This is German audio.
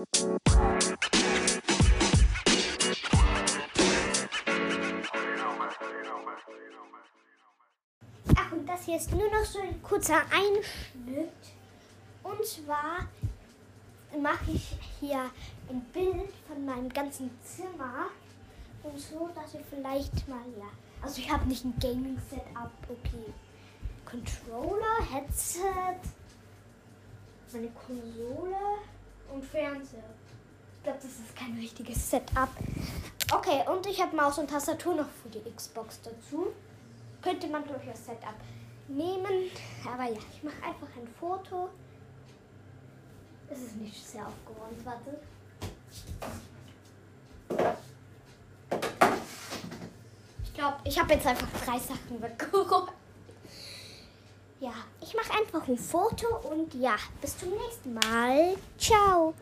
Ach, und das hier ist nur noch so ein kurzer Einschnitt. Und zwar mache ich hier ein Bild von meinem ganzen Zimmer. Und so, dass ihr vielleicht mal, ja. Also ich habe nicht ein Gaming-Setup, okay. Controller, Headset, meine Konsole und Fernseher. Ich glaube, das ist kein richtiges Setup. Okay, und ich habe Maus und Tastatur noch für die Xbox dazu. Könnte man durchaus Setup nehmen. Aber ja, ich mache einfach ein Foto. Es ist nicht sehr aufgeräumt, warte. Ich glaube, ich habe jetzt einfach drei Sachen weggeräumt. Ich mache einfach ein Foto und ja, bis zum nächsten Mal. Ciao.